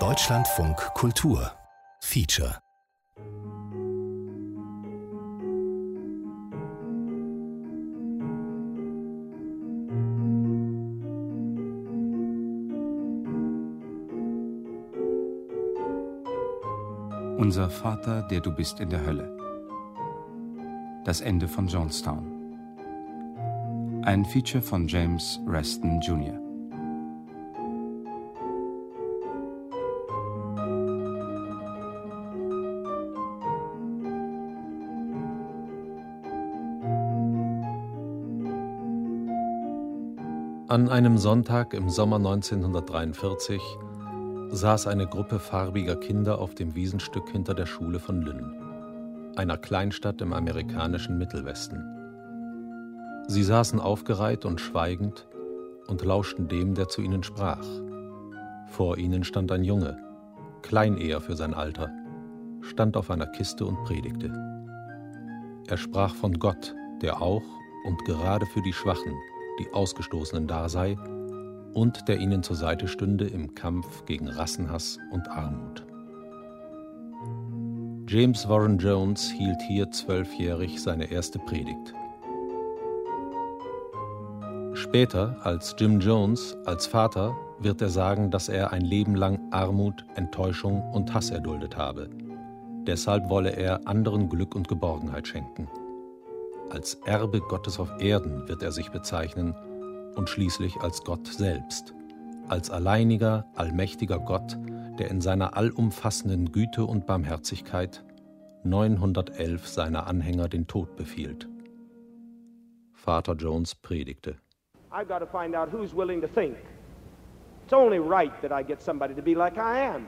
Deutschlandfunk Kultur Feature Unser Vater, der du bist in der Hölle. Das Ende von Jonestown. Ein Feature von James Reston Jr. An einem Sonntag im Sommer 1943 saß eine Gruppe farbiger Kinder auf dem Wiesenstück hinter der Schule von Lynn, einer Kleinstadt im amerikanischen Mittelwesten. Sie saßen aufgereiht und schweigend und lauschten dem, der zu ihnen sprach. Vor ihnen stand ein Junge, klein eher für sein Alter, stand auf einer Kiste und predigte. Er sprach von Gott, der auch und gerade für die Schwachen, die Ausgestoßenen da sei und der ihnen zur Seite stünde im Kampf gegen Rassenhass und Armut. James Warren Jones hielt hier zwölfjährig seine erste Predigt. Später, als Jim Jones, als Vater, wird er sagen, dass er ein Leben lang Armut, Enttäuschung und Hass erduldet habe. Deshalb wolle er anderen Glück und Geborgenheit schenken. Als Erbe Gottes auf Erden wird er sich bezeichnen und schließlich als Gott selbst, als alleiniger, allmächtiger Gott, der in seiner allumfassenden Güte und Barmherzigkeit 911 seiner Anhänger den Tod befiehlt. Vater Jones predigte. I've got to find out who's willing to think. It's only right that I get somebody to be like I am.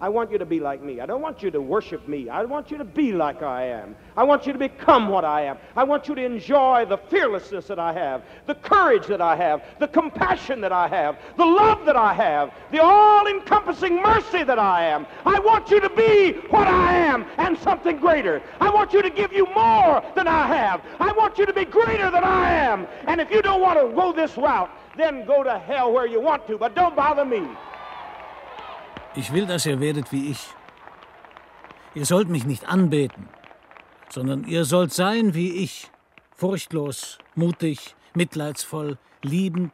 I want you to be like me. I don't want you to worship me. I want you to be like I am. I want you to become what I am. I want you to enjoy the fearlessness that I have, the courage that I have, the compassion that I have, the love that I have, the all encompassing mercy that I am. I want you to be what I am and something greater. I want you to give you more than I have. I want you to be greater than I am. And if you don't want to go this route, then go to hell where you want to, but don't bother me. Ich will, dass ihr werdet wie ich. Ihr sollt mich nicht anbeten, sondern ihr sollt sein wie ich, furchtlos, mutig, mitleidsvoll, liebend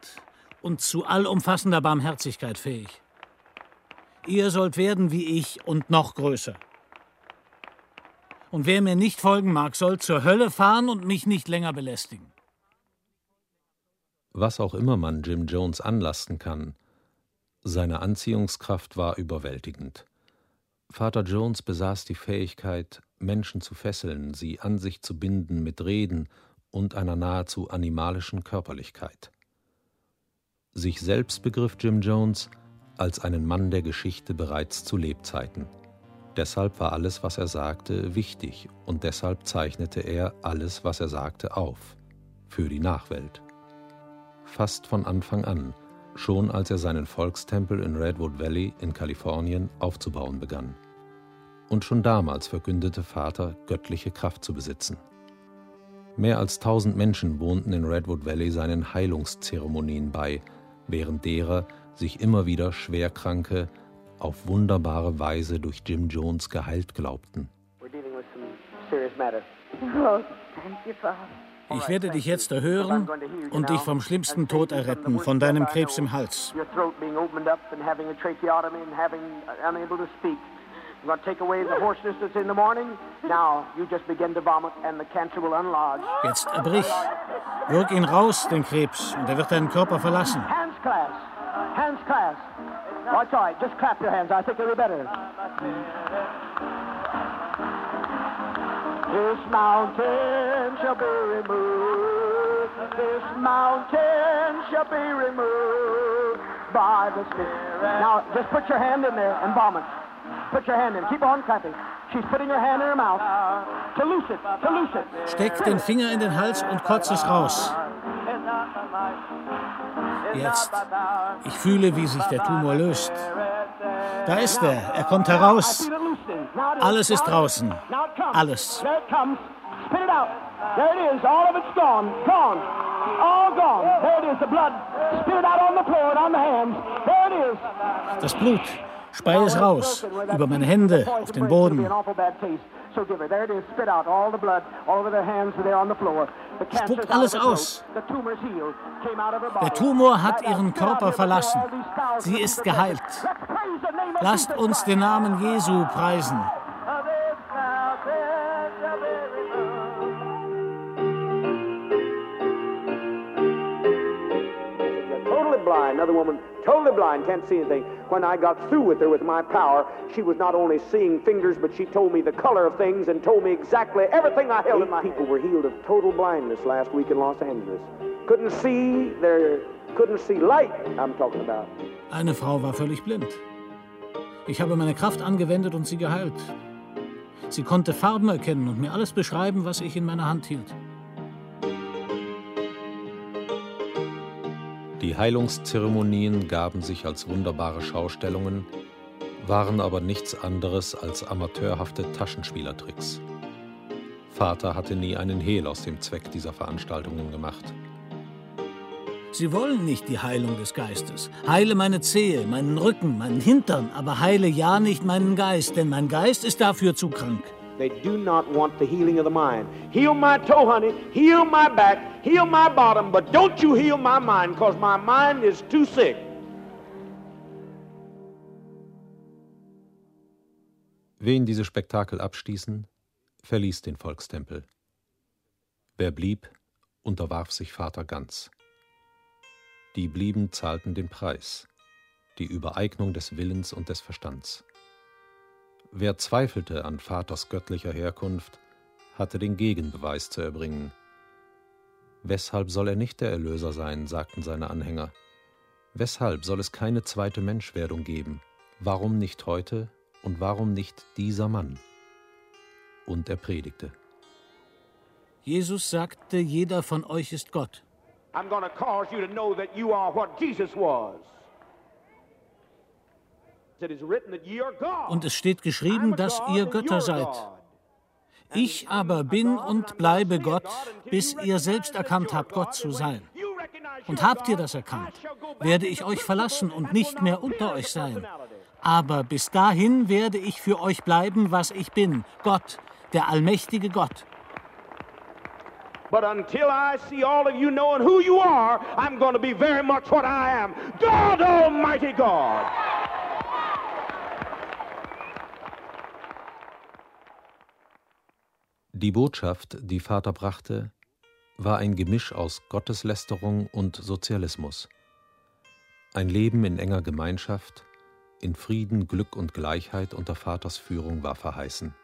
und zu allumfassender Barmherzigkeit fähig. Ihr sollt werden wie ich und noch größer. Und wer mir nicht folgen mag, soll zur Hölle fahren und mich nicht länger belästigen. Was auch immer man Jim Jones anlasten kann, seine Anziehungskraft war überwältigend. Vater Jones besaß die Fähigkeit, Menschen zu fesseln, sie an sich zu binden mit Reden und einer nahezu animalischen Körperlichkeit. Sich selbst begriff Jim Jones als einen Mann der Geschichte bereits zu Lebzeiten. Deshalb war alles, was er sagte, wichtig und deshalb zeichnete er alles, was er sagte, auf. Für die Nachwelt. Fast von Anfang an schon als er seinen Volkstempel in Redwood Valley in Kalifornien aufzubauen begann. Und schon damals verkündete Vater, göttliche Kraft zu besitzen. Mehr als tausend Menschen wohnten in Redwood Valley seinen Heilungszeremonien bei, während derer sich immer wieder Schwerkranke auf wunderbare Weise durch Jim Jones geheilt glaubten. Oh, thank you, Father. Ich werde dich jetzt erhören und dich vom schlimmsten Tod erretten, von deinem Krebs im Hals. I'm going to take away the hoarseness that's in the morning. Now you just begin to vomit and the cancer will unlodge. Jetzt erbrich. Wirk ihn raus, den Krebs, und er wird deinen Körper verlassen. Hands class. Hands class. It's all right. Just clap your hands. I think it'll be better. This mountain shall be removed. This mountain shall be removed by the Spirit. Now, just put your hand in there and vomit. Put your hand in. Keep on clapping. She's putting her hand in her mouth to loose it, to loose it. Steck den Finger in den Hals und kotz es raus. Jetzt. Ich fühle, wie sich der Tumor löst. Da ist er. Er kommt heraus. Alles ist draußen. Alles. Spit it out. There it is. All of it's gone. Gone. All gone. There it is. The blood. Spit it out on the floor and on the hands. There Das Blut, spei es raus, über meine Hände, auf den Boden. Spuckt alles aus. Der Tumor hat ihren Körper verlassen. Sie ist geheilt. Lasst uns den Namen Jesu preisen. Blind. Another woman, totally blind, can't see anything. When I got through with her with my power, she was not only seeing fingers, but she told me the color of things and told me exactly everything I held Eight in my people hand. were healed of total blindness last week in Los Angeles. Couldn't see their, couldn't see light. I'm talking about. Eine Frau war völlig blind. Ich habe meine Kraft angewendet und sie geheilt. Sie konnte Farben erkennen und mir alles beschreiben, was ich in meiner Hand hielt. Die Heilungszeremonien gaben sich als wunderbare Schaustellungen, waren aber nichts anderes als amateurhafte Taschenspielertricks. Vater hatte nie einen Hehl aus dem Zweck dieser Veranstaltungen gemacht. Sie wollen nicht die Heilung des Geistes. Heile meine Zehe, meinen Rücken, meinen Hintern, aber heile ja nicht meinen Geist, denn mein Geist ist dafür zu krank. They do not want the healing of the mind. Heal my toe, honey. Heal my back. Heal my bottom. But don't you heal my mind, because my mind is too sick. Wen diese Spektakel abstießen, verließ den Volkstempel. Wer blieb, unterwarf sich Vater ganz. Die blieben, zahlten den Preis, die Übereignung des Willens und des Verstands. Wer zweifelte an Vaters göttlicher Herkunft, hatte den Gegenbeweis zu erbringen. Weshalb soll er nicht der Erlöser sein, sagten seine Anhänger. Weshalb soll es keine zweite Menschwerdung geben? Warum nicht heute und warum nicht dieser Mann? Und er predigte. Jesus sagte, jeder von euch ist Gott. I'm to cause you to know that you are what Jesus was. Und es steht geschrieben, dass ihr Götter seid. Ich aber bin und bleibe Gott, bis ihr selbst erkannt habt, Gott zu sein. Und habt ihr das erkannt, werde ich euch verlassen und nicht mehr unter euch sein. Aber bis dahin werde ich für euch bleiben, was ich bin, Gott, der allmächtige Gott. But until I see all of you knowing who you are, I'm going to be very much what I am God Almighty God. Die Botschaft, die Vater brachte, war ein Gemisch aus Gotteslästerung und Sozialismus. Ein Leben in enger Gemeinschaft, in Frieden, Glück und Gleichheit unter Vaters Führung war verheißen.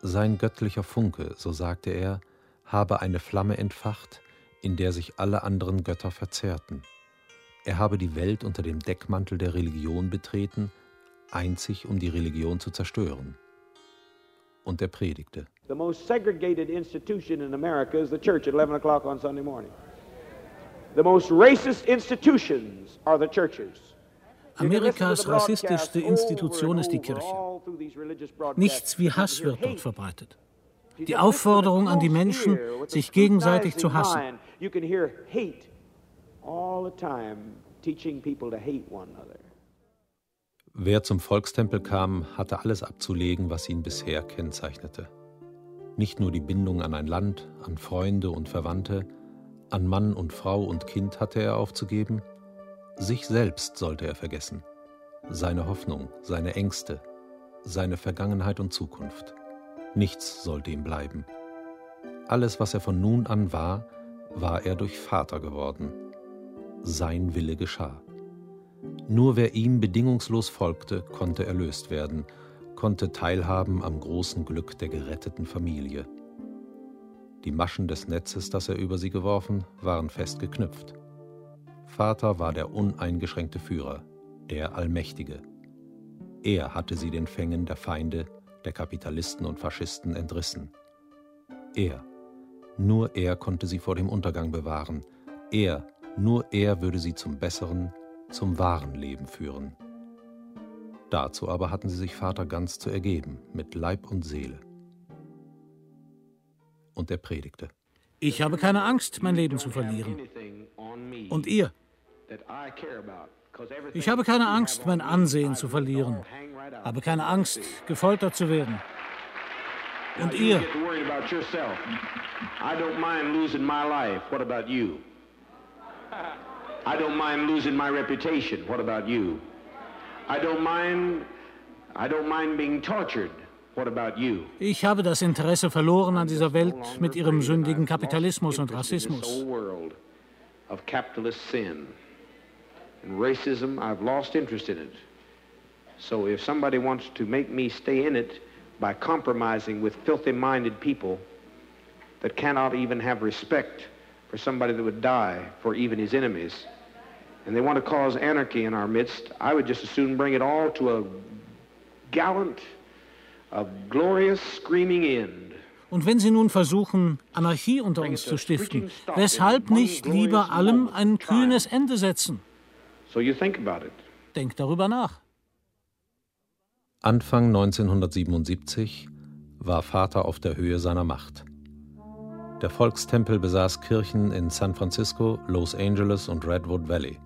Sein göttlicher Funke, so sagte er, habe eine Flamme entfacht, in der sich alle anderen Götter verzehrten. Er habe die Welt unter dem Deckmantel der Religion betreten, einzig um die Religion zu zerstören. Und er predigte. The most segregated institution in America is the church at 11 o'clock on Sunday morning. The most racist institutions are the churches. Amerikas rassistischste Institution ist die Kirche. Nichts wie Hass wird dort verbreitet. Die Aufforderung an die Menschen, sich gegenseitig zu hassen. Wer zum Volkstempel kam, hatte alles abzulegen, was ihn bisher kennzeichnete. Nicht nur die Bindung an ein Land, an Freunde und Verwandte, an Mann und Frau und Kind hatte er aufzugeben, sich selbst sollte er vergessen, seine Hoffnung, seine Ängste, seine Vergangenheit und Zukunft. Nichts sollte ihm bleiben. Alles, was er von nun an war, war er durch Vater geworden. Sein Wille geschah. Nur wer ihm bedingungslos folgte, konnte erlöst werden, konnte teilhaben am großen Glück der geretteten Familie. Die Maschen des Netzes, das er über sie geworfen, waren fest geknüpft. Vater war der uneingeschränkte Führer, der Allmächtige. Er hatte sie den Fängen der Feinde der Kapitalisten und Faschisten entrissen. Er, nur er konnte sie vor dem Untergang bewahren. Er, nur er würde sie zum besseren, zum wahren Leben führen. Dazu aber hatten sie sich Vater ganz zu ergeben, mit Leib und Seele. Und er predigte. Ich habe keine Angst, mein Leben zu verlieren. Und ihr? Ich habe keine Angst, mein Ansehen zu verlieren. Habe keine Angst, gefoltert zu werden. Und ihr? I don't mind losing my life. What about you? I don't mind losing my reputation. What about you? I don't mind I don't mind being tortured. What about you? Ich habe das Interesse verloren an dieser Welt mit ihrem sündigen Kapitalismus und Rassismus. Of capitalist sin. And racism, I've lost interest in it. So if somebody wants to make me stay in it by compromising with filthy minded people that cannot even have respect for somebody that would die for even his enemies, and they want to cause anarchy in our midst, I would just as soon bring it all to a gallant, a glorious screaming end. Und wenn Sie nun versuchen, Anarchie unter uns zu stiften, weshalb nicht lieber allem ein kühnes Ende setzen? So you think about it. Denk darüber nach. Anfang 1977 war Vater auf der Höhe seiner Macht. Der Volkstempel besaß Kirchen in San Francisco, Los Angeles und Redwood Valley.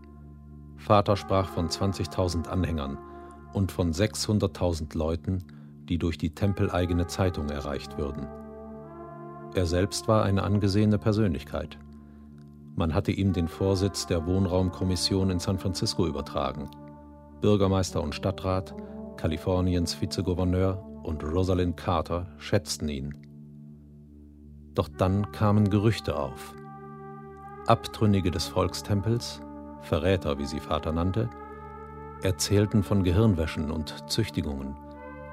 Vater sprach von 20.000 Anhängern und von 600.000 Leuten, die durch die tempeleigene Zeitung erreicht würden. Er selbst war eine angesehene Persönlichkeit. Man hatte ihm den Vorsitz der Wohnraumkommission in San Francisco übertragen. Bürgermeister und Stadtrat Kaliforniens Vizegouverneur und Rosalind Carter schätzten ihn. Doch dann kamen Gerüchte auf. Abtrünnige des Volkstempels, Verräter, wie sie Vater nannte, erzählten von Gehirnwäschen und Züchtigungen,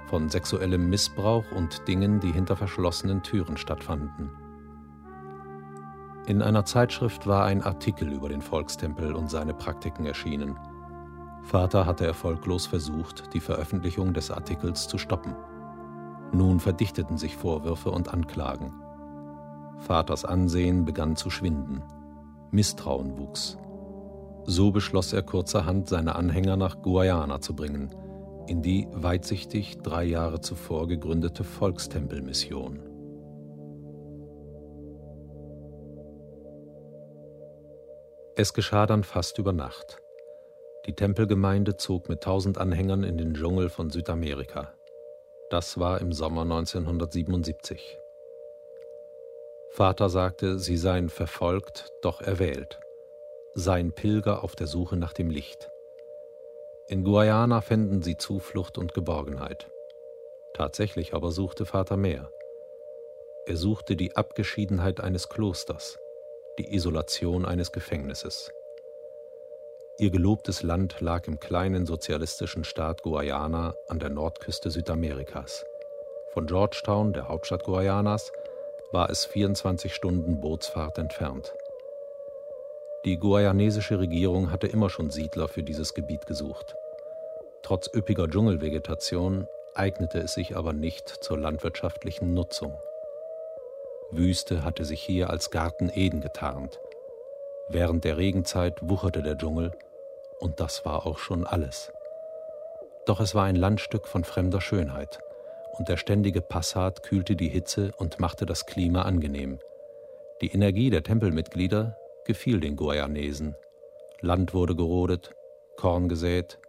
von sexuellem Missbrauch und Dingen, die hinter verschlossenen Türen stattfanden. In einer Zeitschrift war ein Artikel über den Volkstempel und seine Praktiken erschienen – Vater hatte erfolglos versucht, die Veröffentlichung des Artikels zu stoppen. Nun verdichteten sich Vorwürfe und Anklagen. Vaters Ansehen begann zu schwinden. Misstrauen wuchs. So beschloss er kurzerhand, seine Anhänger nach Guayana zu bringen, in die weitsichtig drei Jahre zuvor gegründete Volkstempelmission. Es geschah dann fast über Nacht. Die Tempelgemeinde zog mit tausend Anhängern in den Dschungel von Südamerika. Das war im Sommer 1977. Vater sagte, sie seien verfolgt, doch erwählt, seien Pilger auf der Suche nach dem Licht. In Guayana fänden sie Zuflucht und Geborgenheit. Tatsächlich aber suchte Vater mehr. Er suchte die Abgeschiedenheit eines Klosters, die Isolation eines Gefängnisses. Ihr gelobtes Land lag im kleinen sozialistischen Staat Guayana an der Nordküste Südamerikas. Von Georgetown, der Hauptstadt Guayanas, war es 24 Stunden Bootsfahrt entfernt. Die guayanesische Regierung hatte immer schon Siedler für dieses Gebiet gesucht. Trotz üppiger Dschungelvegetation eignete es sich aber nicht zur landwirtschaftlichen Nutzung. Wüste hatte sich hier als Garten Eden getarnt. Während der Regenzeit wucherte der Dschungel und das war auch schon alles. Doch es war ein Landstück von fremder Schönheit, und der ständige Passat kühlte die Hitze und machte das Klima angenehm. Die Energie der Tempelmitglieder gefiel den Guayanesen. Land wurde gerodet, Korn gesät,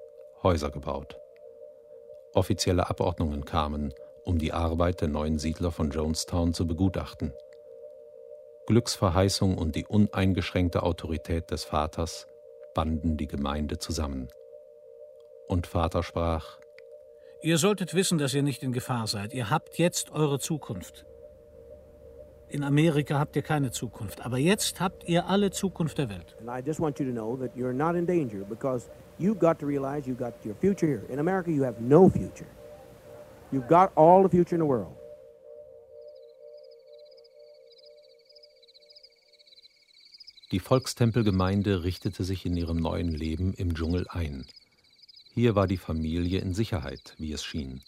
Häuser gebaut. Offizielle Abordnungen kamen, um die Arbeit der neuen Siedler von Jonestown zu begutachten. Glücksverheißung und die uneingeschränkte Autorität des Vaters banden die Gemeinde zusammen. Und Vater sprach, Ihr solltet wissen, dass ihr nicht in Gefahr seid. Ihr habt jetzt eure Zukunft. In Amerika habt ihr keine Zukunft, aber jetzt habt ihr alle Zukunft der Welt. And I just want you to know that you're not in danger because you've got to realize you've got your future here. In America you have no future. You've got all the future in the world. Die Volkstempelgemeinde richtete sich in ihrem neuen Leben im Dschungel ein. Hier war die Familie in Sicherheit, wie es schien,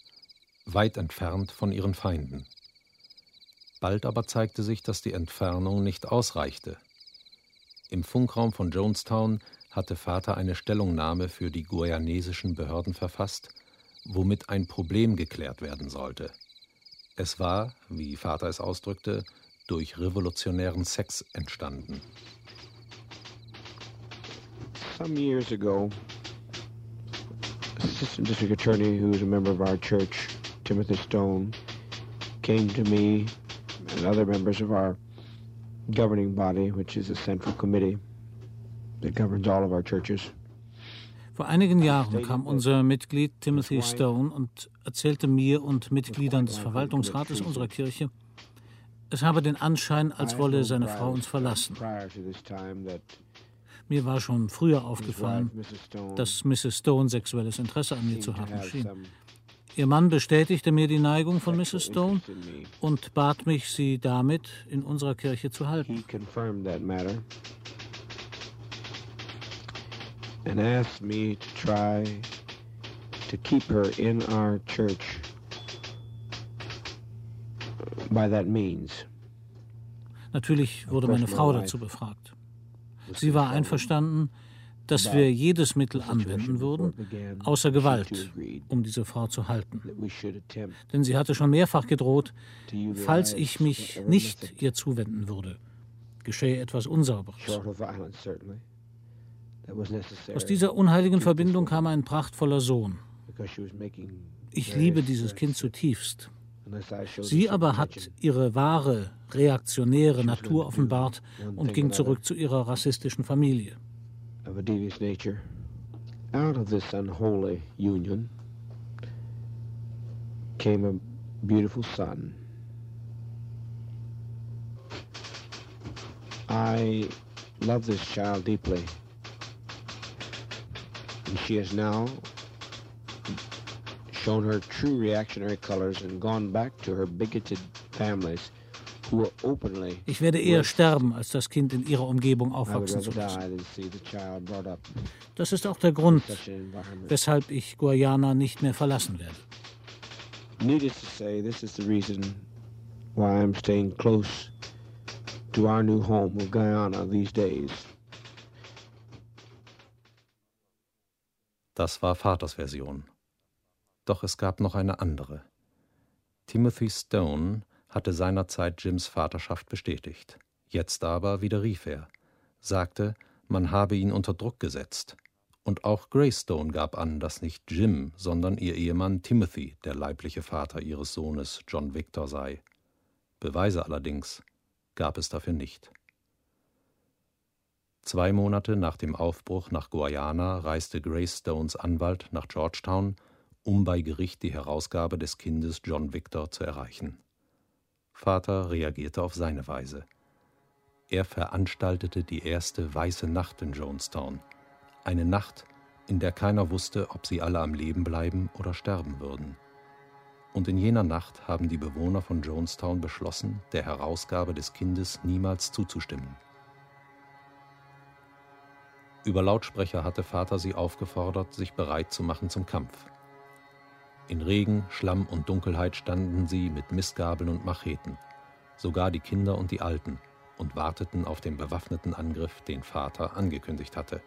weit entfernt von ihren Feinden. Bald aber zeigte sich, dass die Entfernung nicht ausreichte. Im Funkraum von Jonestown hatte Vater eine Stellungnahme für die guayanesischen Behörden verfasst, womit ein Problem geklärt werden sollte. Es war, wie Vater es ausdrückte, durch revolutionären Sex entstanden. some years ago, assistant district attorney, who is a member of our church, Timothy Stone, came to me and other members of our governing body, which is a central committee that governs all of our churches. Vor einigen Jahren kam unser Mitglied Timothy Stone und erzählte mir und Mitgliedern des Verwaltungsrates unserer Kirche, es habe den Anschein, als wolle seine Frau uns verlassen. Mir war schon früher aufgefallen, dass Mrs. Stone sexuelles Interesse an mir zu haben schien. Ihr Mann bestätigte mir die Neigung von Mrs. Stone und bat mich, sie damit in unserer Kirche zu halten. And asked me to try to keep her in our church by that means. Natürlich wurde meine Frau dazu befragt. Sie war einverstanden, dass wir jedes Mittel anwenden würden, außer Gewalt, um diese Frau zu halten. Denn sie hatte schon mehrfach gedroht, falls ich mich nicht ihr zuwenden würde, geschehe etwas Unsauberes. Aus dieser unheiligen Verbindung kam ein prachtvoller Sohn. Ich liebe dieses Kind zutiefst. Sie aber hat ihre wahre, reaktionäre Natur offenbart und ging zurück zu ihrer rassistischen Familie. Of a devious nature, out of this unholy union came a beautiful son. I love this child deeply. And she has now shown her true reactionary colors and gone back to her bigoted families Ich werde eher sterben, als das Kind in ihrer Umgebung aufwachsen zu lassen. Das ist auch der Grund, weshalb ich Guayana nicht mehr verlassen werde. Needless to say, this is the reason why I'm staying close to our new home of Guyana these days. Das war Vaters Version. Doch es gab noch eine andere. Timothy Stone hatte seinerzeit Jims Vaterschaft bestätigt. Jetzt aber widerrief er, sagte, man habe ihn unter Druck gesetzt. Und auch Grace Stone gab an, dass nicht Jim, sondern ihr Ehemann Timothy der leibliche Vater ihres Sohnes John Victor sei. Beweise allerdings gab es dafür nicht. Zwei Monate nach dem Aufbruch nach Guayana reiste Grace Stones Anwalt nach Georgetown um bei Gericht die Herausgabe des Kindes John Victor zu erreichen. Vater reagierte auf seine Weise. Er veranstaltete die erste weiße Nacht in Jonestown, eine Nacht, in der keiner wusste, ob sie alle am Leben bleiben oder sterben würden. Und in jener Nacht haben die Bewohner von Jonestown beschlossen, der Herausgabe des Kindes niemals zuzustimmen. Über Lautsprecher hatte Vater sie aufgefordert, sich bereit zu machen zum Kampf. In Regen, Schlamm und Dunkelheit standen sie mit Mistgabeln und Macheten, sogar die Kinder und die Alten, und warteten auf den bewaffneten Angriff, den Vater angekündigt hatte.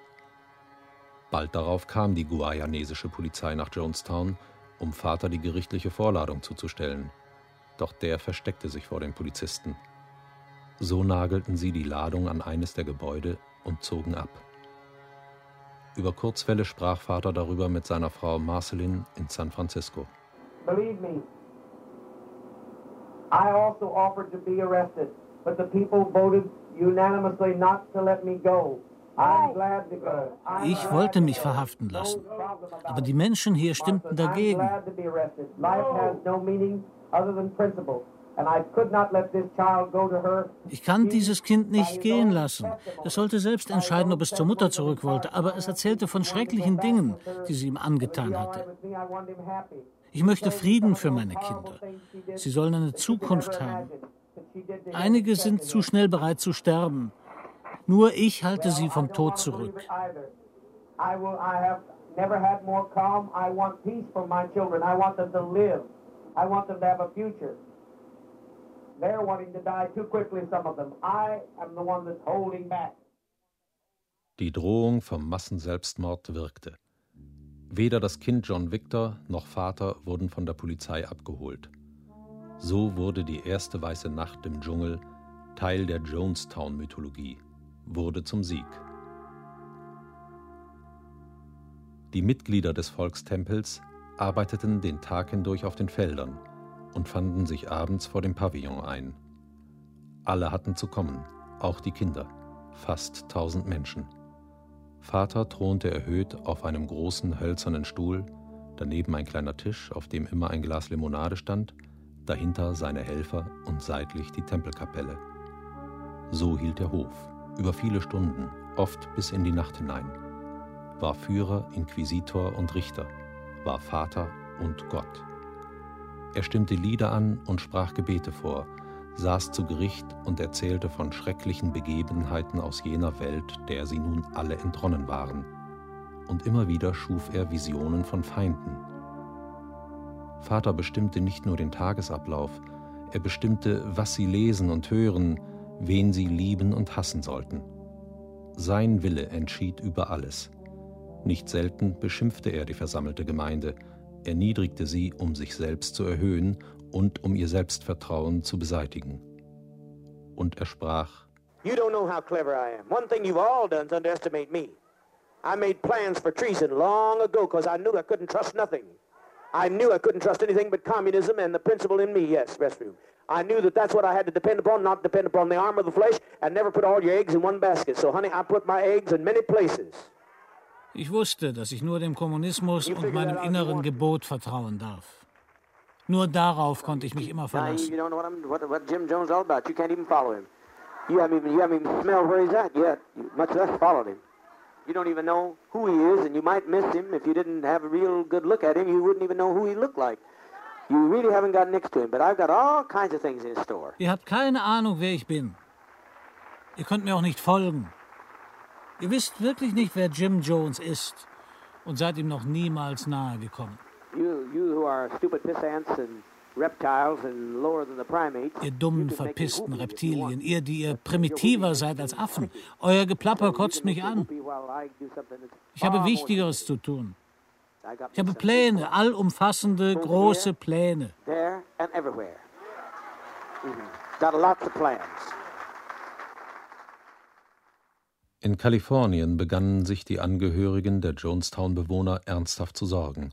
Bald darauf kam die guayanesische Polizei nach Jonestown, um Vater die gerichtliche Vorladung zuzustellen. Doch der versteckte sich vor den Polizisten. So nagelten sie die Ladung an eines der Gebäude und zogen ab. Über Kurzwelle sprach Vater darüber mit seiner Frau Marceline in San Francisco. Believe me, I also offered to be arrested, but the people voted unanimously not to let me go. Ich wollte mich verhaften lassen, aber die Menschen hier stimmten dagegen. Ich kann dieses Kind nicht gehen lassen. Es sollte selbst entscheiden, ob es zur Mutter zurück wollte, aber es erzählte von schrecklichen Dingen, die sie ihm angetan hatte. Ich möchte Frieden für meine Kinder. Sie sollen eine Zukunft haben. Einige sind zu schnell bereit zu sterben. Nur ich halte sie vom Tod zurück. I want them to live. I want them to have a future. They're wanting to die too quickly, some of them. I am the one that's holding back. Die Drohung vom Massenselbstmord wirkte. Weder das Kind John Victor noch Vater wurden von der Polizei abgeholt. So wurde die erste weiße Nacht im Dschungel Teil der Jonestown-Mythologie, wurde zum Sieg. Die Mitglieder des Volkstempels arbeiteten den Tag hindurch auf den Feldern und fanden sich abends vor dem Pavillon ein. Alle hatten zu kommen, auch die Kinder, fast tausend Menschen. Vater thronte erhöht auf einem großen hölzernen Stuhl, daneben ein kleiner Tisch, auf dem immer ein Glas Limonade stand, dahinter seine Helfer und seitlich die Tempelkapelle. So hielt der Hof, über viele Stunden, oft bis in die Nacht hinein, war Führer, Inquisitor und Richter, war Vater und Gott. Er stimmte Lieder an und sprach Gebete vor, saß zu Gericht und erzählte von schrecklichen Begebenheiten aus jener Welt, der sie nun alle entronnen waren. Und immer wieder schuf er Visionen von Feinden. Vater bestimmte nicht nur den Tagesablauf, er bestimmte, was sie lesen und hören, wen sie lieben und hassen sollten. Sein Wille entschied über alles. Nicht selten beschimpfte er die versammelte Gemeinde, erniedrigte sie, um sich selbst zu erhöhen und um ihr Selbstvertrauen zu beseitigen. Und er sprach: You don't know how clever I am. One thing you've all done is underestimate me. I made plans for treason long ago because I knew I couldn't trust nothing. I knew I couldn't trust anything but communism and the principle in me, yes, restroom. I knew that that's what I had to depend upon, not depend upon the arm of the flesh, and never put all your eggs in one basket. So, honey, I put my eggs in many places. Ich wusste, dass ich nur dem Kommunismus und meinem inneren Gebot vertrauen darf. Nur darauf konnte ich mich immer verlassen. You don't haven't you haven't smelled where he's at yet, much less followed him. You even know who he is, and you might miss him if you didn't have a real good look at him. You wouldn't even know who he looked like. You really haven't got next to him, but I've got all kinds of things in store. Ihr habt keine Ahnung, wer ich bin. Ihr könnt mir auch nicht folgen. Ihr wisst wirklich nicht, wer Jim Jones ist und seid ihm noch niemals nahe gekommen. You, you who are stupid pissants and reptiles and lower than the primates. Ihr dummen, verpissten Reptilien, ihr, die ihr primitiver seid als Affen. Euer Geplapper kotzt mich an. Ich habe Wichtigeres zu tun. Ich habe Pläne, allumfassende, große Pläne. There and everywhere. Mhm. Got lots of plans. In Kalifornien begannen sich die Angehörigen der Jonestown-Bewohner ernsthaft zu sorgen.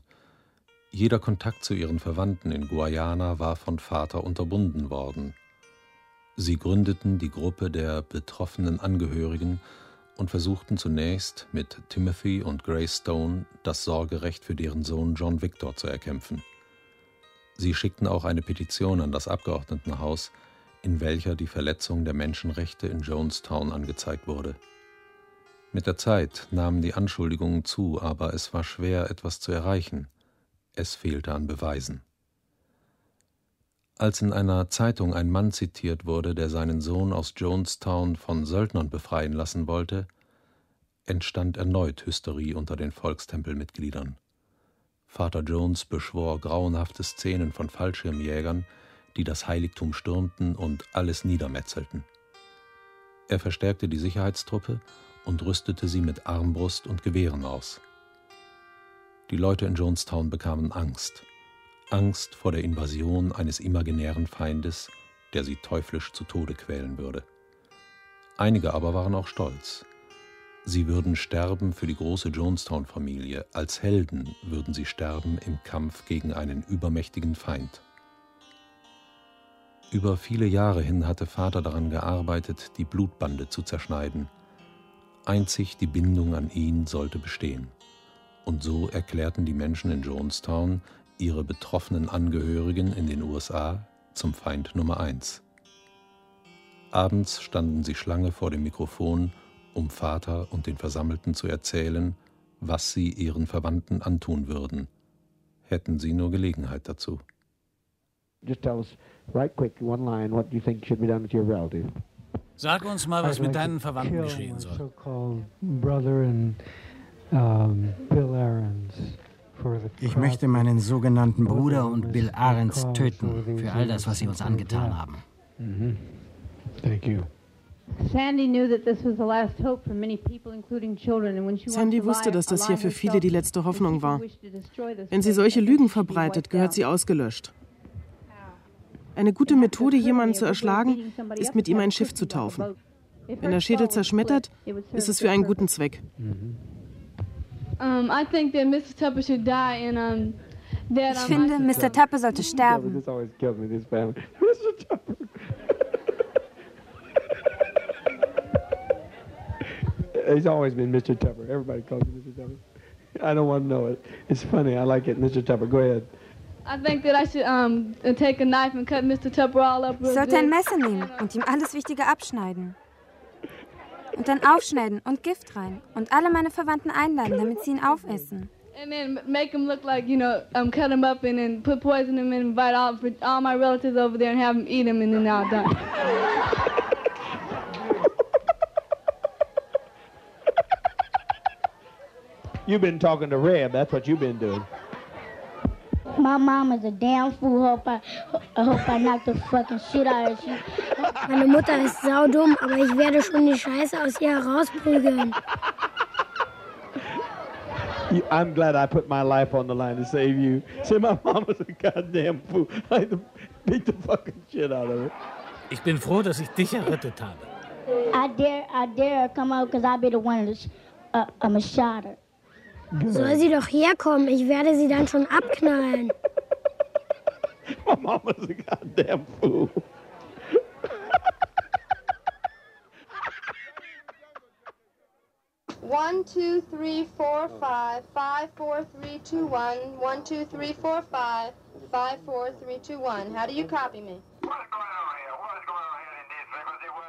Jeder Kontakt zu ihren Verwandten in Guayana war von Vater unterbunden worden. Sie gründeten die Gruppe der betroffenen Angehörigen und versuchten zunächst mit Timothy und Grace Stone das Sorgerecht für deren Sohn John Victor zu erkämpfen. Sie schickten auch eine Petition an das Abgeordnetenhaus, in welcher die Verletzung der Menschenrechte in Jonestown angezeigt wurde. Mit der Zeit nahmen die Anschuldigungen zu, aber es war schwer, etwas zu erreichen. Es fehlte an Beweisen. Als in einer Zeitung ein Mann zitiert wurde, der seinen Sohn aus Jonestown von Söldnern befreien lassen wollte, entstand erneut Hysterie unter den Volkstempelmitgliedern. Vater Jones beschwor grauenhafte Szenen von Fallschirmjägern, die das Heiligtum stürmten und alles niedermetzelten. Er verstärkte die Sicherheitstruppe und rüstete sie mit Armbrust und Gewehren aus. Die Leute in Jonestown bekamen Angst. Angst vor der Invasion eines imaginären Feindes, der sie teuflisch zu Tode quälen würde. Einige aber waren auch stolz. Sie würden sterben für die große Jonestown-Familie, als Helden würden sie sterben im Kampf gegen einen übermächtigen Feind. Über viele Jahre hin hatte Vater daran gearbeitet, die Blutbande zu zerschneiden. Einzig die Bindung an ihn sollte bestehen. Und so erklärten die Menschen in Jonestown ihre betroffenen Angehörigen in den USA zum Feind Nummer eins. Abends standen sie Schlange vor dem Mikrofon, um Vater und den Versammelten zu erzählen, was sie ihren Verwandten antun würden, hätten sie nur Gelegenheit dazu. Sag uns mal, was mit deinen Verwandten geschehen soll. Ich möchte meinen sogenannten Bruder und Bill Ahrens töten für all das, was sie uns angetan haben. Sandy wusste, dass das hier für viele die letzte Hoffnung war. Wenn sie solche Lügen verbreitet, gehört sie ausgelöscht. Eine gute Methode, jemanden zu erschlagen, ist mit ihm ein Schiff zu taufen. Wenn der Schädel zerschmettert, ist es für einen guten Zweck. Um, I think that Mr. Tupper should die and um, ich finde, Mr. Tupper sollte sterben. He's always been Mr. Tupper. Everybody calls him Mr. Tupper. I don't want to know it. It's funny. I like it, Mr. Tupper. Go ahead. I think that I should um, take a knife and cut Mr. Tupper all up. Ich sollte ein Messer nehmen und ihm alles Wichtige abschneiden. Und dann aufschneiden und Gift rein. Und alle meine Verwandten einladen, damit sie ihn aufessen. And then make him look like, you know, um, cut him up and then put poison in him and invite all, all my relatives over there and have them eat him and then I'll die. You've been talking to Reb. That's what you've been doing. My mom is a damn fool. Hope I, I hope I knock the fucking shit out of her. Meine Mutter ist saudumm, aber ich werde schon die Scheiße aus ihr herausprügeln. I'm glad I put my life on the line to save you. Say my mom mama's a goddamn fool. I had to beat the fucking shit out of her. Ich bin froh, dass ich dich errettet habe. I dare, I dare come out because I'll be the one that's uh, I'm a shotter. Soll sie doch herkommen, ich werde sie dann schon abknallen. My mama's a goddamn fool. One, two, three, four, five, five, four, three, two, one, one, two, three, four, five, five, four, three, two, one. How do you copy me?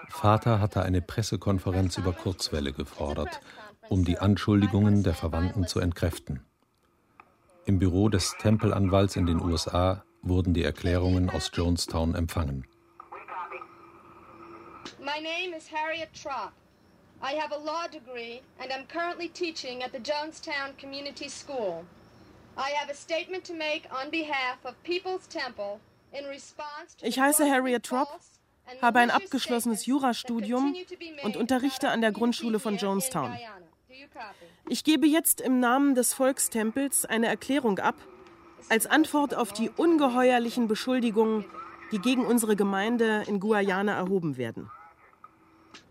Vater hatte eine Pressekonferenz über Kurzwelle gefordert, um die Anschuldigungen der Verwandten zu entkräften. Im Büro des Tempelanwalts in den USA wurden die Erklärungen aus Jonestown empfangen. My name is Harriet Trop. I have a law degree and am currently teaching at the Jonestown Community School. I have a statement to make on behalf of People's Temple in response to Ich heiße Harriet Trop, habe ein abgeschlossenes Jurastudium und unterrichte an der Grundschule von Jonestown. Ich gebe jetzt im Namen des Volkstempels eine Erklärung ab, als Antwort auf die ungeheuerlichen Beschuldigungen, die gegen unsere Gemeinde in Guayana erhoben werden.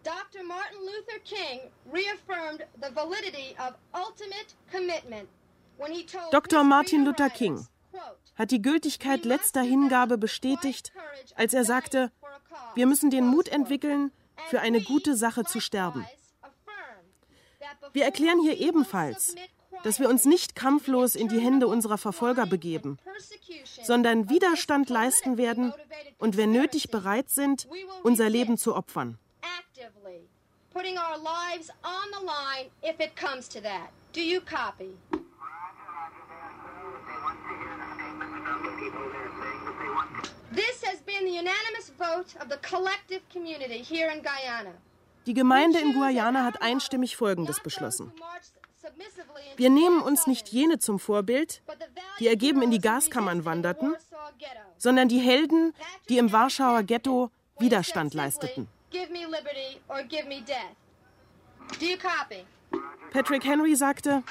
Dr. Martin Luther King reaffirmed the validity of ultimate commitment when he told Dr. Martin Luther King hat die Gültigkeit letzter Hingabe bestätigt, als er sagte, wir müssen den Mut entwickeln, für eine gute Sache zu sterben. Wir erklären hier ebenfalls, dass wir uns nicht kampflos in die Hände unserer Verfolger begeben, sondern Widerstand leisten werden und wenn nötig bereit sind, unser Leben zu opfern. This has been the unanimous vote of the collective community here in Guyana. Die Gemeinde in Guayana hat einstimmig Folgendes beschlossen. Wir nehmen uns nicht jene zum Vorbild, die ergeben in die Gaskammern wanderten, sondern die Helden, die im Warschauer Ghetto Widerstand leisteten. Patrick Henry sagte,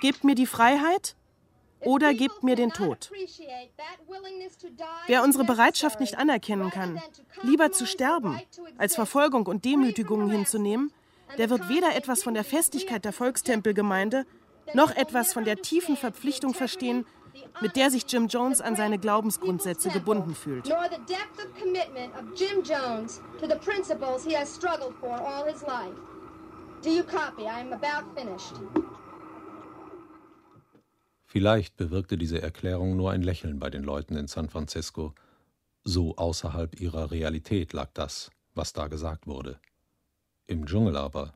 gebt mir die Freiheit oder gebt mir den Tod. Wer unsere Bereitschaft nicht anerkennen kann, lieber zu sterben, als Verfolgung und Demütigungen hinzunehmen, der wird weder etwas von der Festigkeit der Volkstempelgemeinde noch etwas von der tiefen Verpflichtung verstehen, mit der sich Jim Jones an seine Glaubensgrundsätze gebunden fühlt. Vielleicht bewirkte diese Erklärung nur ein Lächeln bei den Leuten in San Francisco. So außerhalb ihrer Realität lag das, was da gesagt wurde. Im Dschungel aber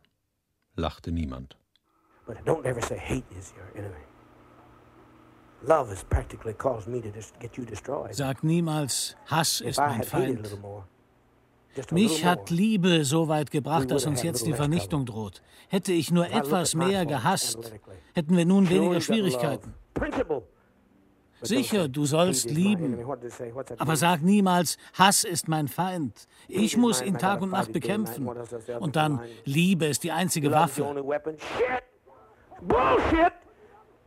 lachte niemand. But don't ever say hate is your enemy. Love has practically caused me to just get you destroyed. Sag niemals, Hass ist mein Feind. Mich hat Liebe so weit gebracht, dass uns jetzt die Vernichtung droht. Hätte ich nur etwas mehr gehasst, hätten wir nun weniger Schwierigkeiten. Sicher, du sollst lieben, aber sag niemals, Hass ist mein Feind. Ich muss ihn Tag und Nacht bekämpfen. Und dann, Liebe ist die einzige Waffe.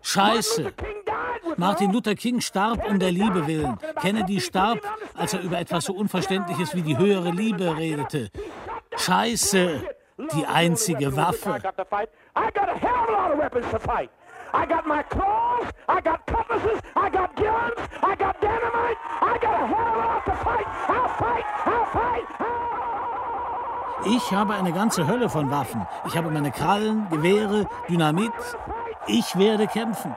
Scheiße! Martin Luther King starb um der Liebe willen. Kennedy starb, als er über etwas so Unverständliches wie die höhere Liebe redete. Scheiße! die einzige Waffe. I got a hell of a lot of weapons to fight. I got my claws, I got cutlasses, I got guns, I got dynamite, I got a hell of a lot to fight. I'll fight, I'll fight, Ich habe eine ganze Hölle von Waffen. Ich habe meine Krallen, Gewehre, Dynamit. Ich werde kämpfen.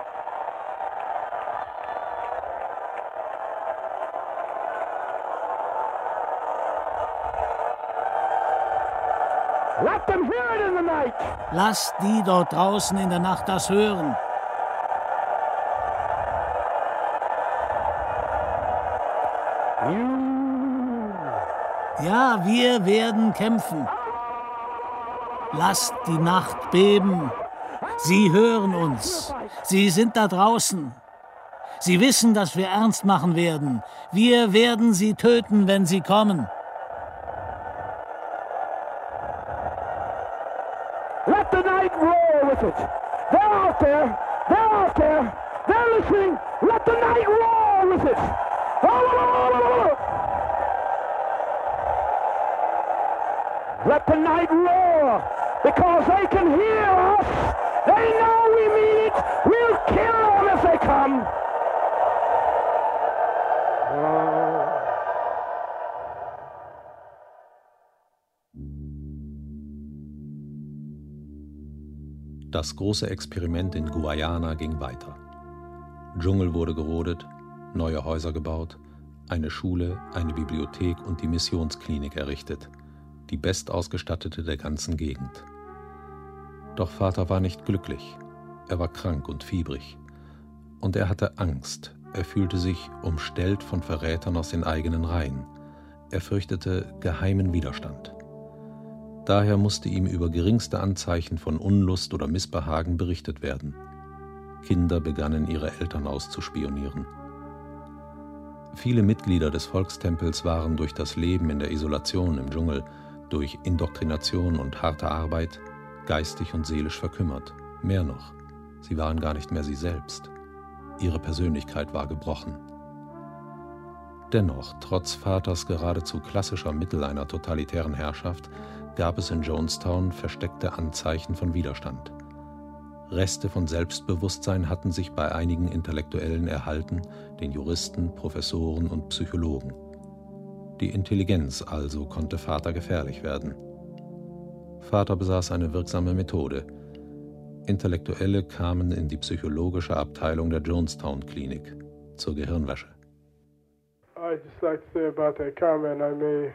Let them hear it in the night. Lasst die dort draußen in der Nacht das hören. Ja, wir werden kämpfen. Lasst die Nacht beben. Sie hören uns. Sie sind da draußen. Sie wissen, dass wir ernst machen werden. Wir werden sie töten, wenn sie kommen. Let the night roar with it. They're out there. They're out there. They're listening. Let the night roar with it. Let the night roar because they can hear us. They know we mean it. We'll kill them if they come. Das große Experiment in Guayana ging weiter. Dschungel wurde gerodet, neue Häuser gebaut, eine Schule, eine Bibliothek und die Missionsklinik errichtet, die bestausgestattete der ganzen Gegend. Doch Vater war nicht glücklich. Er war krank und fiebrig. Und er hatte Angst. Er fühlte sich umstellt von Verrätern aus den eigenen Reihen. Er fürchtete geheimen Widerstand. Daher musste ihm über geringste Anzeichen von Unlust oder Missbehagen berichtet werden. Kinder begannen ihre Eltern auszuspionieren. Viele Mitglieder des Volkstempels waren durch das Leben in der Isolation im Dschungel, durch Indoktrination und harte Arbeit geistig und seelisch verkümmert. Mehr noch, sie waren gar nicht mehr sie selbst. Ihre Persönlichkeit war gebrochen. Dennoch, trotz Vaters geradezu klassischer Mittel einer totalitären Herrschaft, gab es in Jonestown versteckte Anzeichen von Widerstand. Reste von Selbstbewusstsein hatten sich bei einigen Intellektuellen erhalten, den Juristen, Professoren und Psychologen. Die Intelligenz also konnte Vater gefährlich werden. Vater besaß eine wirksame Methode. Intellektuelle kamen in die psychologische Abteilung der Jonestown Klinik zur Gehirnwäsche. I'd just like to say about that comment I made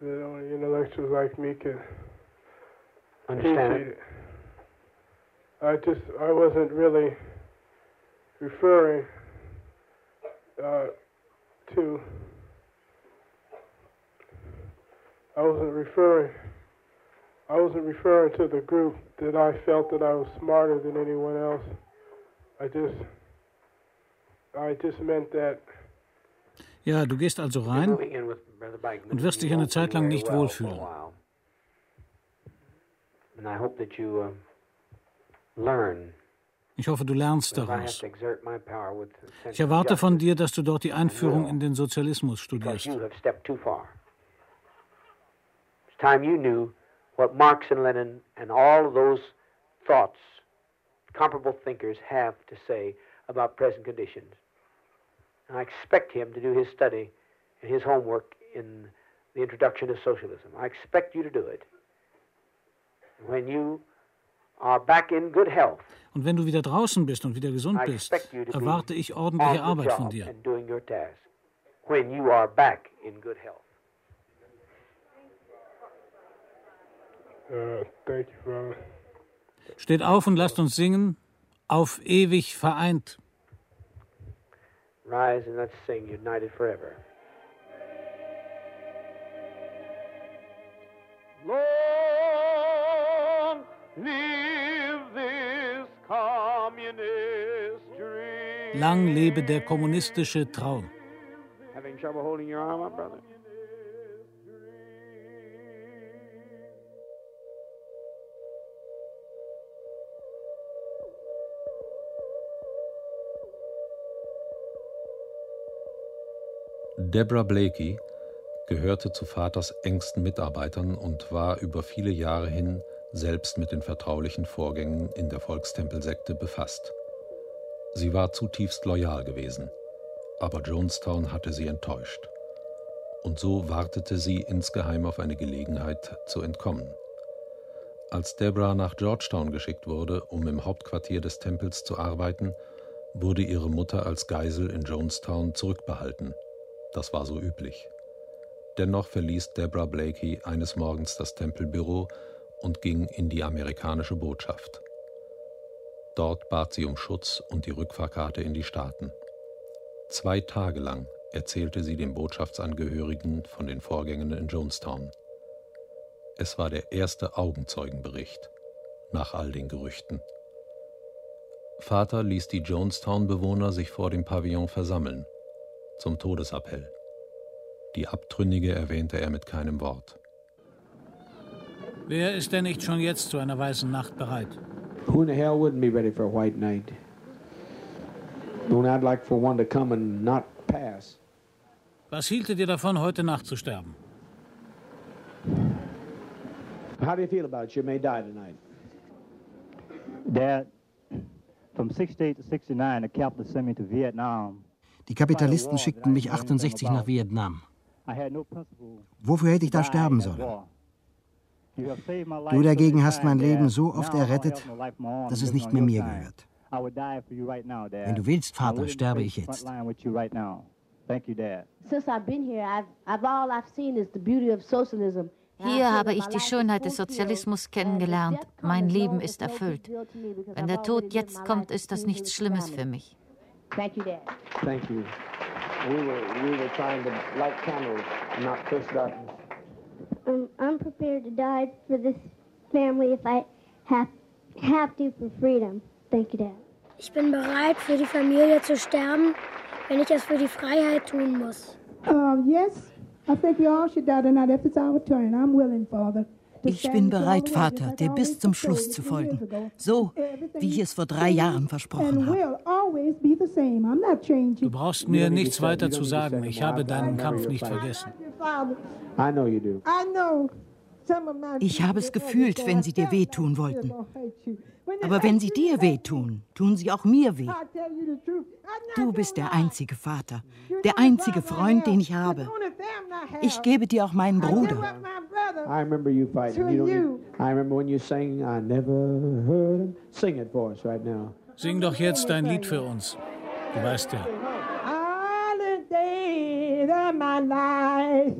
that only intellectuals like me can Understand. I just I wasn't really referring uh, to I wasn't referring I wasn't referring to the group that I felt that I was smarter than anyone else. I just I just meant that Ja, du gehst also rein und wirst dich eine Zeit lang nicht wohlfühlen. And I hope that you uh, learn Ich hoffe, du lernst daraus. Ich erwarte von dir, dass du dort die Einführung in den Sozialismus studierst. you have stepped too far. It's time you knew what Marx and Lenin and all of those thoughts, comparable thinkers, have to say about present conditions. And I expect him to do his study and his homework in the introduction to socialism. I expect you to do it. When you are back in good health, Und wenn du wieder draußen bist und wieder gesund I bist, expect you to be erwarte ich ordentliche Arbeit von dir. and doing your task. When you are back in good health. Steht auf und lasst uns singen. Auf ewig vereint. Rise and let's sing United Forever. Long live this communist dream. Lang lebe der kommunistische Traum. Having trouble holding your arm up, brother? Deborah Blakey, gehörte zu Vaters engsten Mitarbeitern und war über viele Jahre hin selbst mit den vertraulichen Vorgängen in der Volkstempelsekte befasst. Sie war zutiefst loyal gewesen, aber Jonestown hatte sie enttäuscht. Und so wartete sie insgeheim auf eine Gelegenheit zu entkommen. Als Deborah nach Georgetown geschickt wurde, um im Hauptquartier des Tempels zu arbeiten, wurde ihre Mutter als Geisel in Jonestown zurückbehalten. Das war so üblich. Dennoch verließ Deborah Blakey eines Morgens das Tempelbüro und ging in die amerikanische Botschaft. Dort bat sie um Schutz und die Rückfahrkarte in die Staaten. Zwei Tage lang erzählte sie den Botschaftsangehörigen von den Vorgängen in Jonestown. Es war der erste Augenzeugenbericht nach all den Gerüchten. Vater ließ die Jonestown-Bewohner sich vor dem Pavillon versammeln, zum Todesappell. Die Abtrünnige erwähnte er mit keinem Wort. Wer ist denn nicht schon jetzt zu einer weißen Nacht bereit? Who in the hell wouldn't be ready for a white night? Don't I'd like for one to come and not pass. Was hieltet ihr davon, heute Nacht zu sterben? How do you feel about it? You may die tonight. Dad, from 68 to 69, the capital sent me to Vietnam. Die Kapitalisten schickten mich 68 nach Vietnam. Wofür hätte ich da sterben sollen? Du dagegen hast mein Leben so oft errettet, dass es nicht mehr mir gehört. Wenn du willst, Vater, sterbe ich jetzt. Hier habe ich die Schönheit des Sozialismus kennengelernt. Mein Leben ist erfüllt. Wenn der Tod jetzt kommt, ist das nichts Schlimmes für mich. Thank you, Dad. Thank you. We were, we were trying to light candles, not push darkness. Um, I'm prepared to die for this family if I have, have to for freedom. Thank you, Dad. Ich bin bereit, für die Familie zu sterben, wenn ich es für die Freiheit tun muss. Uh, yes, I think we all should die tonight if it's our turn. I'm willing, Father. Ich bin bereit, Vater, dir bis zum Schluss zu folgen, so wie ich es vor drei Jahren versprochen habe. Du brauchst mir nichts weiter zu sagen. Ich habe deinen Kampf nicht vergessen. Ich habe es gefühlt, wenn sie dir wehtun wollten. Aber wenn sie dir wehtun, tun sie auch mir weh. Du bist der einzige Vater, der einzige Freund, den ich habe. Ich gebe dir auch meinen Bruder. I remember you fighting. You don't, I remember when you sang, I never heard him. Sing it for us right now. Sing doch jetzt ein Lied für uns. Du weißt ja. All the days of my life,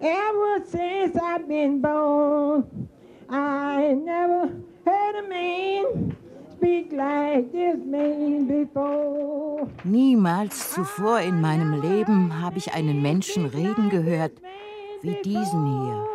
ever since I've been born, I never heard a man speak like this man before. Niemals zuvor in meinem Leben habe ich einen Menschen reden gehört wie diesen hier.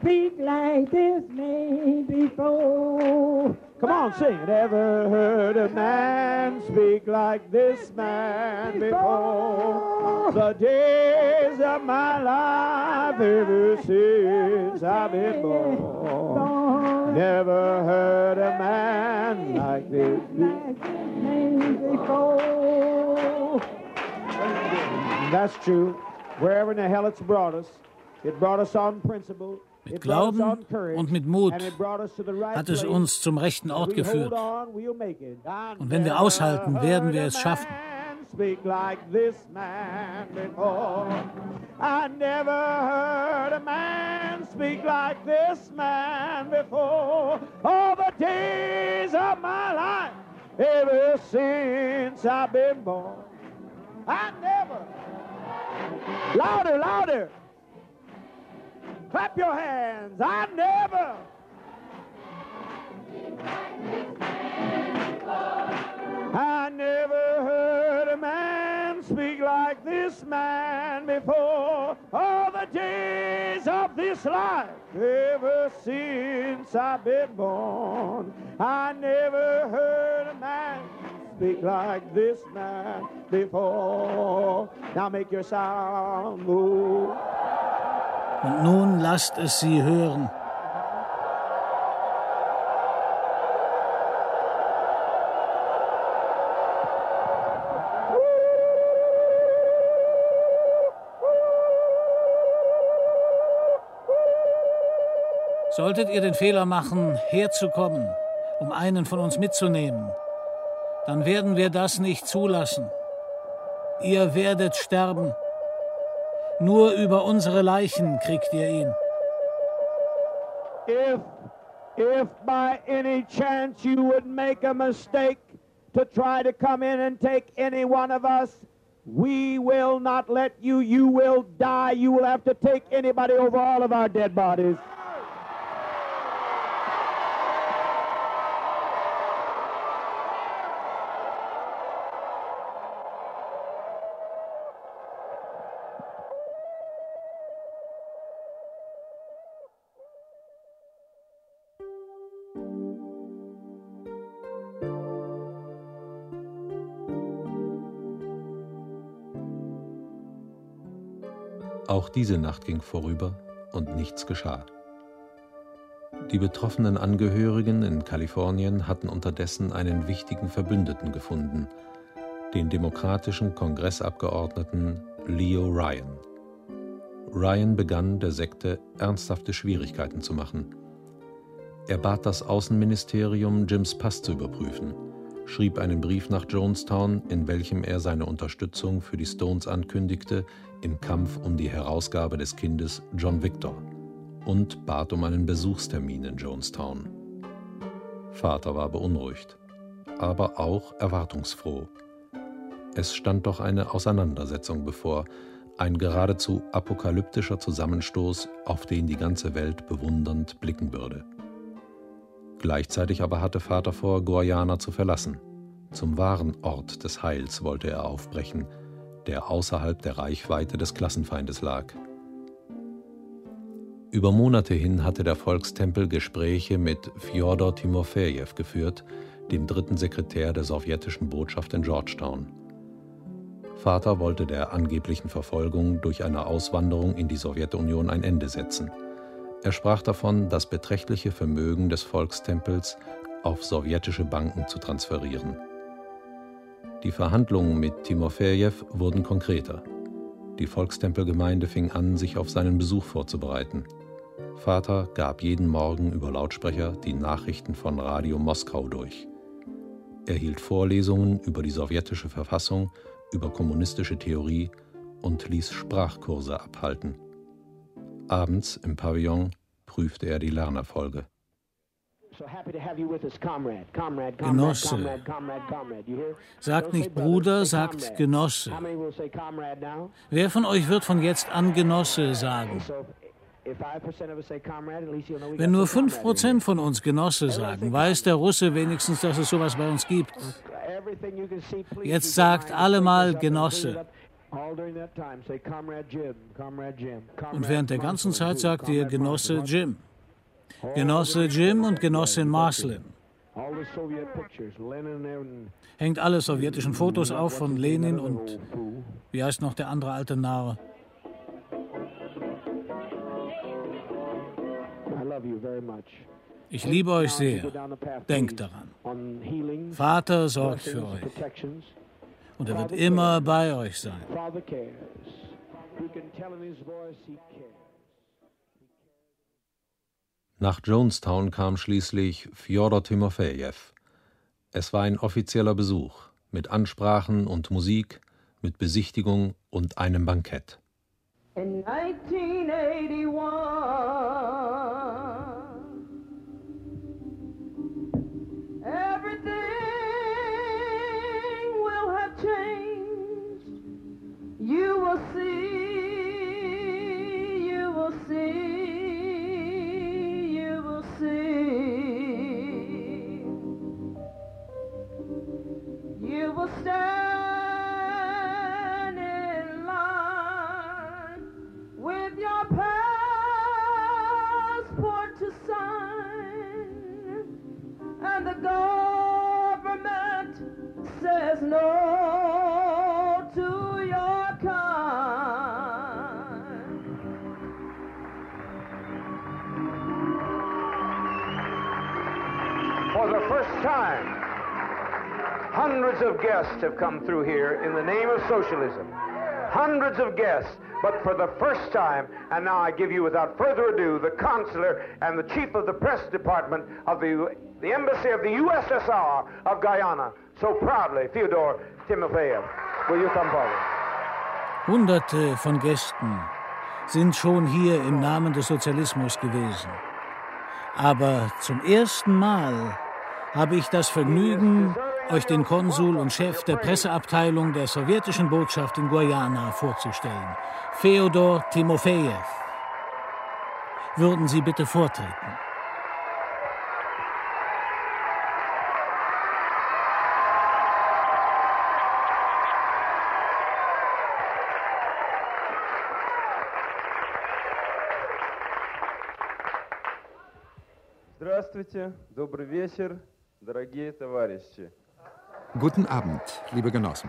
speak like this man before. Come on, sing it. Ever heard a man speak like this man before? The days of my life ever since I've been born. Never heard a man like this man before. That's true. Wherever in the hell it's brought us, it brought us on principle. Mit Glauben und mit Mut hat es uns zum rechten Ort geführt. Und wenn wir aushalten, werden wir es schaffen. Speak like this man before. I never heard a man speak like this man before. All the days of my life, ever since I've been born. I never. Louder, louder. Clap your hands. I never. I never heard a man speak like this man before. All the days of this life, ever since I've been born, I never heard a man speak like this man before. Now make your sound move. Und nun lasst es sie hören. Solltet ihr den Fehler machen, herzukommen, um einen von uns mitzunehmen, dann werden wir das nicht zulassen. Ihr werdet sterben. Nur über unsere Leichen kriegt ihr ihn. If, if by any chance you would make a mistake to try to come in and take any one of us, we will not let you. You will die. You will have to take anybody over all of our dead bodies. Auch diese Nacht ging vorüber und nichts geschah. Die betroffenen Angehörigen in Kalifornien hatten unterdessen einen wichtigen Verbündeten gefunden, den demokratischen Kongressabgeordneten Leo Ryan. Ryan begann der Sekte ernsthafte Schwierigkeiten zu machen. Er bat das Außenministerium, Jims Pass zu überprüfen, schrieb einen Brief nach Jonestown, in welchem er seine Unterstützung für die Stones ankündigte im Kampf um die Herausgabe des Kindes John Victor und bat um einen Besuchstermin in Jonestown. Vater war beunruhigt, aber auch erwartungsfroh. Es stand doch eine Auseinandersetzung bevor, ein geradezu apokalyptischer Zusammenstoß, auf den die ganze Welt bewundernd blicken würde. Gleichzeitig aber hatte Vater vor, Guayana zu verlassen. Zum wahren Ort des Heils wollte er aufbrechen, der außerhalb der Reichweite des Klassenfeindes lag. Über Monate hin hatte der Volkstempel Gespräche mit Fjodor Timofejew geführt, dem dritten Sekretär der sowjetischen Botschaft in Georgetown. Vater wollte der angeblichen Verfolgung durch eine Auswanderung in die Sowjetunion ein Ende setzen. Er sprach davon, das beträchtliche Vermögen des Volkstempels auf sowjetische Banken zu transferieren. Die Verhandlungen mit Timofejew wurden konkreter. Die Volkstempelgemeinde fing an, sich auf seinen Besuch vorzubereiten. Vater gab jeden Morgen über Lautsprecher die Nachrichten von Radio Moskau durch. Er hielt Vorlesungen über die sowjetische Verfassung, über kommunistische Theorie und ließ Sprachkurse abhalten. Abends im Pavillon prüfte er die Lernerfolge. Genosse. Sagt nicht Bruder, sagt Genosse. Wer von euch wird von jetzt an Genosse sagen? Wenn nur 5% von uns Genosse sagen, weiß der Russe wenigstens, dass es sowas bei uns gibt. Jetzt sagt allemal Genosse. Und während der ganzen Zeit sagt ihr Genosse Jim. Genosse Jim und Genossin Marslin. Hängt alle sowjetischen Fotos auf von Lenin und wie heißt noch der andere alte Narr? Ich liebe euch sehr. Denkt daran. Vater sorgt für euch. Und er wird immer bei euch sein. Nach Jonestown kam schließlich Fjodor Timofejew. Es war ein offizieller Besuch mit Ansprachen und Musik, mit Besichtigung und einem Bankett. In 1981, of guests have come through here in the name of socialism. hundreds of guests, but for the first time, and now I give you without further ado the consular and the chief of the press department of the, the embassy of the USSR of Guyana, so proudly, Fyodor Timofeyev. Will you come forward? Hunderte von Gästen sind schon hier im Namen des Sozialismus gewesen. Aber zum ersten Mal habe ich das Vergnügen, euch den Konsul und Chef der Presseabteilung der sowjetischen Botschaft in Guyana vorzustellen, Feodor Timofejew. Würden Sie bitte vortreten? Здравствуйте, добрый вечер, дорогие товарищи. Guten Abend, liebe Genossen.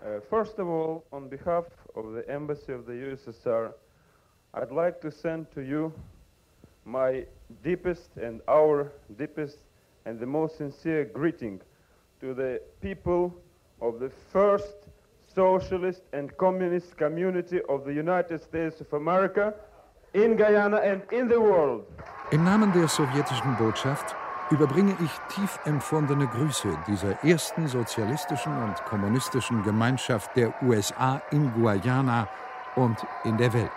Uh, first of all, on behalf of the Embassy of the USSR, I'd like to send to you my deepest and our deepest and the most sincere greeting to the people of the first socialist and communist community of the United States of America in Guyana and in the world. Im Namen der sowjetischen Botschaft überbringe ich tief empfundene Grüße dieser ersten sozialistischen und kommunistischen Gemeinschaft der USA in Guyana und in der Welt.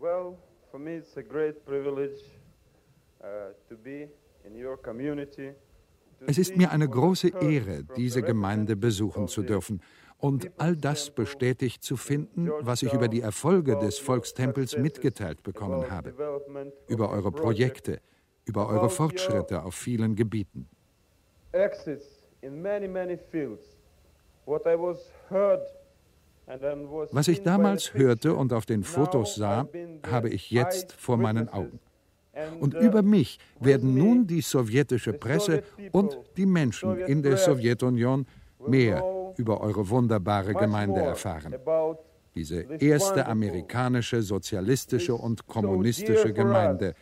Well, for me it's a great privilege uh, to be in your community. Es ist mir eine große Ehre, diese Gemeinde besuchen zu dürfen und all das bestätigt zu finden, was ich über die Erfolge des Volkstempels mitgeteilt bekommen habe, über eure Projekte, über eure Fortschritte auf vielen Gebieten. Was ich damals hörte und auf den Fotos sah, habe ich jetzt vor meinen Augen. Und über mich werden nun die sowjetische Presse und die Menschen in der Sowjetunion mehr über eure wunderbare Gemeinde erfahren. Diese erste amerikanische, sozialistische und kommunistische Gemeinde,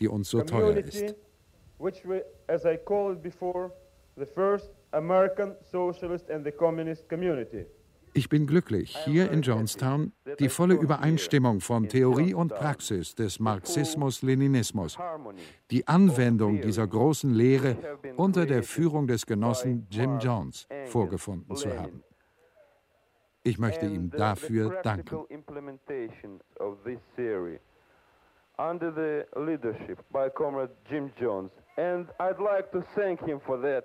die uns so teuer ist. Which, as I called before, the first American socialist and the communist community. Ich bin glücklich, hier in Jonestown die volle Übereinstimmung von Theorie und Praxis des Marxismus-Leninismus, die Anwendung dieser großen Lehre unter der Führung des Genossen Jim Jones vorgefunden zu haben. Ich möchte ihm dafür danken. Under the leadership by Comrade Jim Jones, and I'd like to thank him for that.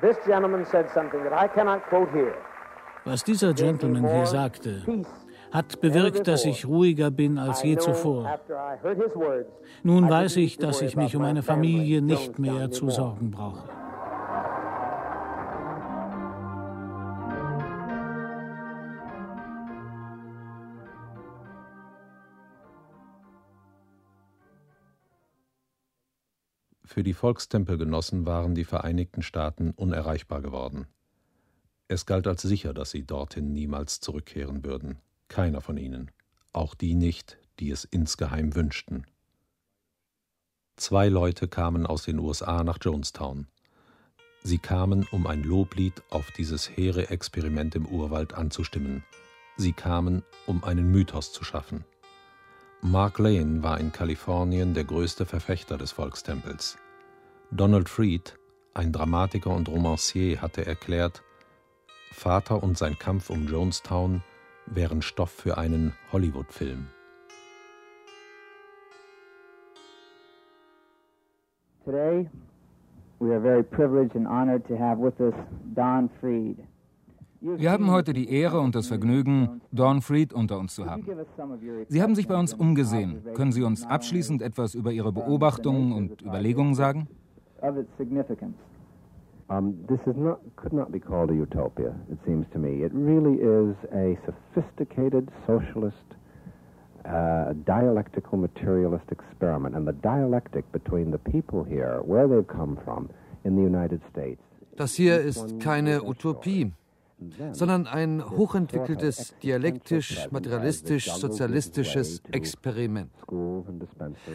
This gentleman said something that I cannot quote here. Was dieser Gentleman hier sagte, hat bewirkt, dass ich ruhiger bin als je zuvor. Nun weiß ich, dass ich mich um meine Familie nicht mehr zu sorgen brauche. Für die Volkstempelgenossen waren die Vereinigten Staaten unerreichbar geworden. Es galt als sicher, dass sie dorthin niemals zurückkehren würden. Keiner von ihnen, auch die nicht, die es insgeheim wünschten. Zwei Leute kamen aus den USA nach Jonestown. Sie kamen, um ein Loblied auf dieses hehre Experiment im Urwald anzustimmen. Sie kamen, um einen Mythos zu schaffen. Mark Lane war in Kalifornien der größte Verfechter des Volkstempels. Donald Fried, ein Dramatiker und Romancier, hatte erklärt, Vater und sein Kampf um Jonestown wären Stoff für einen Hollywood-Film. Today, we are very privileged and honored to have with us Don Fried. Wir haben heute die Ehre und das Vergnügen, Dawn Fried unter uns zu haben. Sie haben sich bei uns umgesehen. Können Sie uns abschließend etwas über Ihre Beobachtungen und Überlegungen sagen? Um, this is not, could not be called a utopia, it seems to me. It really is a sophisticated socialist, uh, dialectical materialist experiment. And the dialectic between the people here, where they've come from, in the United States, Das hier ist keine Utopie, sondern ein hochentwickeltes, dialektisch-materialistisch-sozialistisches Experiment.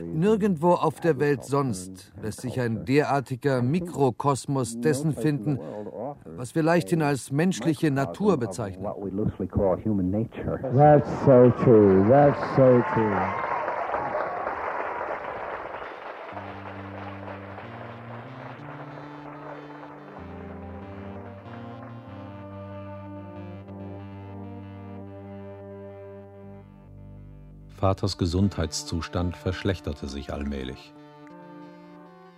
Nirgendwo auf der Welt sonst lässt sich ein derartiger Mikrokosmos dessen finden, was wir leichthin als menschliche Natur bezeichnen. That's so true. That's so true. Vaters Gesundheitszustand verschlechterte sich allmählich.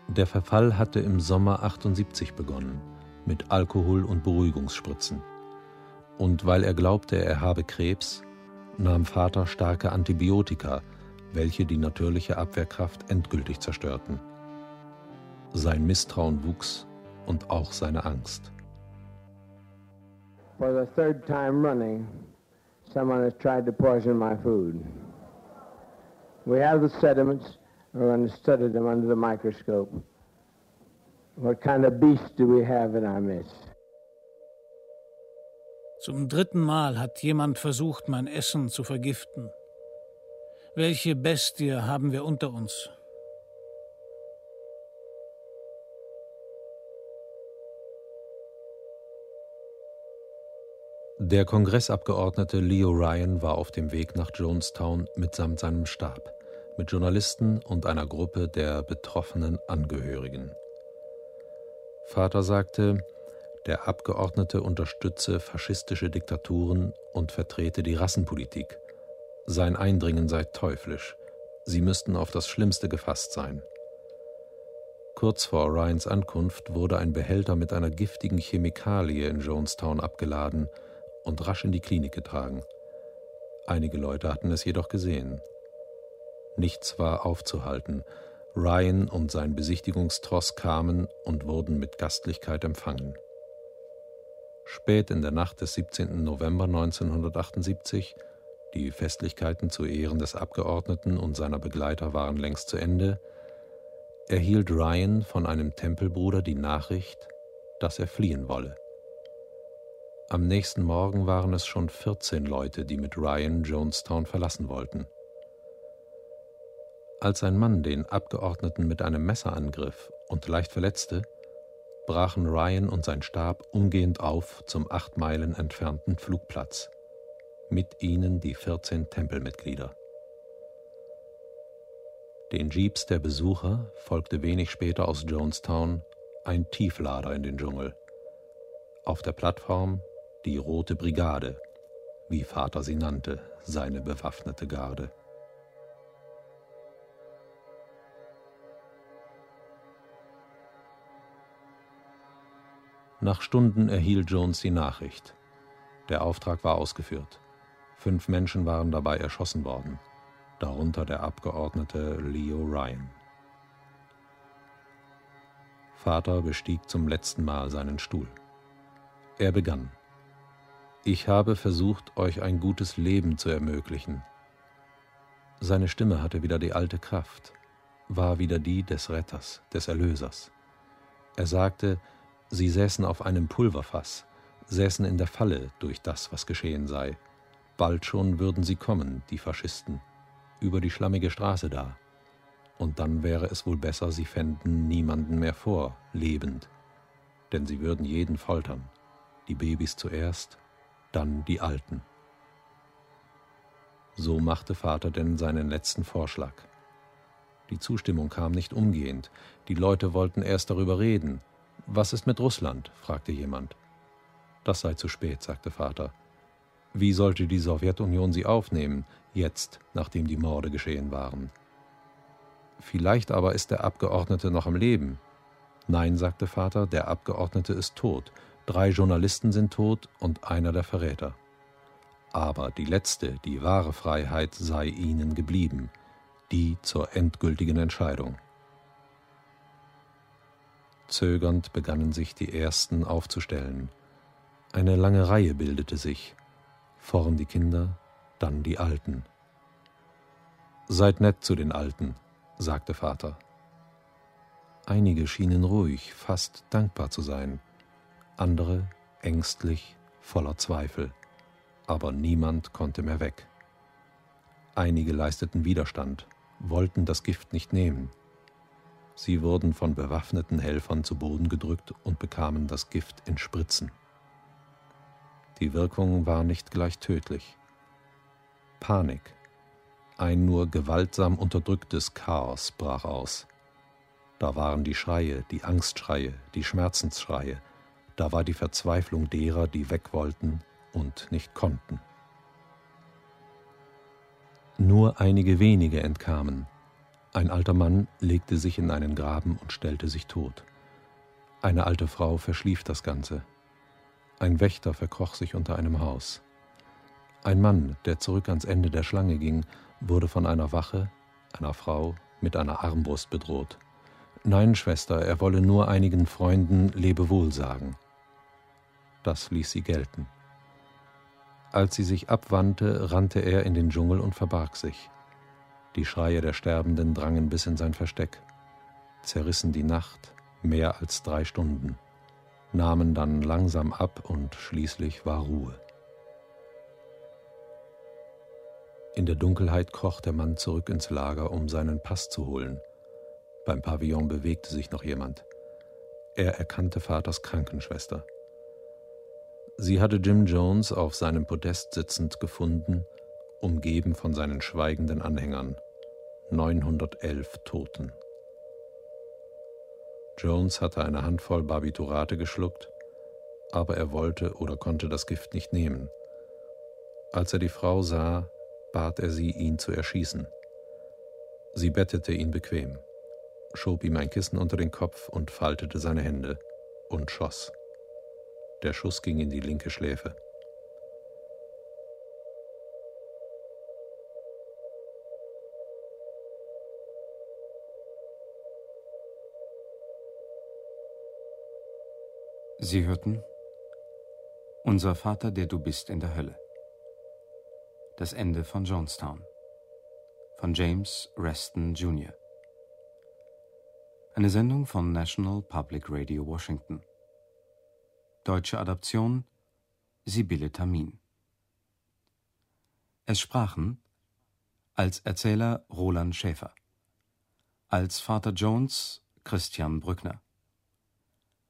Der Verfall hatte im Sommer 78 begonnen, mit Alkohol und Beruhigungsspritzen. Und weil er glaubte, er habe Krebs, nahm Vater starke Antibiotika, welche die natürliche Abwehrkraft endgültig zerstörten. Sein Misstrauen wuchs und auch seine Angst. For the third time running, someone has tried to poison my food. We have the sediments. We're going to study them under the microscope. What kind of beast do we have in our midst? Zum dritten Mal hat jemand versucht, mein Essen zu vergiften. Welche Bestie haben wir unter uns? Der Kongressabgeordnete Leo Ryan war auf dem Weg nach Jonestown mitsamt seinem Stab, mit Journalisten und einer Gruppe der betroffenen Angehörigen. Vater sagte, der Abgeordnete unterstütze faschistische Diktaturen und vertrete die Rassenpolitik. Sein Eindringen sei teuflisch. Sie müssten auf das Schlimmste gefasst sein. Kurz vor Ryans Ankunft wurde ein Behälter mit einer giftigen Chemikalie in Jonestown abgeladen und rasch in die Klinik getragen. Einige Leute hatten es jedoch gesehen. Nichts war aufzuhalten. Ryan und sein Besichtigungstross kamen und wurden mit Gastlichkeit empfangen. Spät in der Nacht des 17. November 1978, die Festlichkeiten zu Ehren des Abgeordneten und seiner Begleiter waren längst zu Ende, erhielt Ryan von einem Tempelbruder die Nachricht, dass er fliehen wolle. Am nächsten Morgen waren es schon 14 Leute, die mit Ryan Jonestown verlassen wollten. Als ein Mann den Abgeordneten mit einem Messer angriff und leicht verletzte, brachen Ryan und sein Stab umgehend auf zum acht Meilen entfernten Flugplatz. Mit ihnen die 14 Tempelmitglieder. Den Jeeps der Besucher folgte wenig später aus Jonestown ein Tieflader in den Dschungel. Auf der Plattform die Rote Brigade, wie Vater sie nannte, seine bewaffnete Garde. Nach Stunden erhielt Jones die Nachricht. Der Auftrag war ausgeführt. Fünf Menschen waren dabei erschossen worden, darunter der Abgeordnete Leo Ryan. Vater bestieg zum letzten Mal seinen Stuhl. Er begann. Ich habe versucht, euch ein gutes Leben zu ermöglichen. Seine Stimme hatte wieder die alte Kraft, war wieder die des Retters, des Erlösers. Er sagte, sie säßen auf einem Pulverfass, säßen in der Falle durch das, was geschehen sei. Bald schon würden sie kommen, die Faschisten, über die schlammige Straße da. Und dann wäre es wohl besser, sie fänden niemanden mehr vor, lebend. Denn sie würden jeden foltern, die Babys zuerst dann die Alten. So machte Vater denn seinen letzten Vorschlag. Die Zustimmung kam nicht umgehend, die Leute wollten erst darüber reden. Was ist mit Russland? fragte jemand. Das sei zu spät, sagte Vater. Wie sollte die Sowjetunion sie aufnehmen, jetzt, nachdem die Morde geschehen waren? Vielleicht aber ist der Abgeordnete noch am Leben. Nein, sagte Vater, der Abgeordnete ist tot, Drei Journalisten sind tot und einer der Verräter. Aber die letzte, die wahre Freiheit sei ihnen geblieben, die zur endgültigen Entscheidung. Zögernd begannen sich die Ersten aufzustellen. Eine lange Reihe bildete sich, vorn die Kinder, dann die Alten. Seid nett zu den Alten, sagte Vater. Einige schienen ruhig, fast dankbar zu sein andere ängstlich, voller Zweifel, aber niemand konnte mehr weg. Einige leisteten Widerstand, wollten das Gift nicht nehmen. Sie wurden von bewaffneten Helfern zu Boden gedrückt und bekamen das Gift in Spritzen. Die Wirkung war nicht gleich tödlich. Panik, ein nur gewaltsam unterdrücktes Chaos brach aus. Da waren die Schreie, die Angstschreie, die Schmerzensschreie, da war die Verzweiflung derer, die weg wollten und nicht konnten. Nur einige wenige entkamen. Ein alter Mann legte sich in einen Graben und stellte sich tot. Eine alte Frau verschlief das Ganze. Ein Wächter verkroch sich unter einem Haus. Ein Mann, der zurück ans Ende der Schlange ging, wurde von einer Wache, einer Frau, mit einer Armbrust bedroht. Nein, Schwester, er wolle nur einigen Freunden Lebewohl sagen. Das ließ sie gelten. Als sie sich abwandte, rannte er in den Dschungel und verbarg sich. Die Schreie der Sterbenden drangen bis in sein Versteck, zerrissen die Nacht mehr als drei Stunden, nahmen dann langsam ab und schließlich war Ruhe. In der Dunkelheit kroch der Mann zurück ins Lager, um seinen Pass zu holen. Beim Pavillon bewegte sich noch jemand. Er erkannte Vaters Krankenschwester. Sie hatte Jim Jones auf seinem Podest sitzend gefunden, umgeben von seinen schweigenden Anhängern. 911 Toten. Jones hatte eine Handvoll Barbiturate geschluckt, aber er wollte oder konnte das Gift nicht nehmen. Als er die Frau sah, bat er sie, ihn zu erschießen. Sie bettete ihn bequem, schob ihm ein Kissen unter den Kopf und faltete seine Hände und schoss. Der Schuss ging in die linke Schläfe. Sie hörten Unser Vater, der du bist in der Hölle. Das Ende von Jonestown von James Reston Jr. Eine Sendung von National Public Radio Washington. Deutsche Adaption Sibylle Tamin. Es sprachen als Erzähler Roland Schäfer, als Vater Jones Christian Brückner,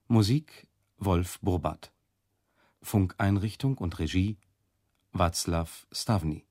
Musik Wolf Burbat, Funkeinrichtung und Regie Václav Stavny,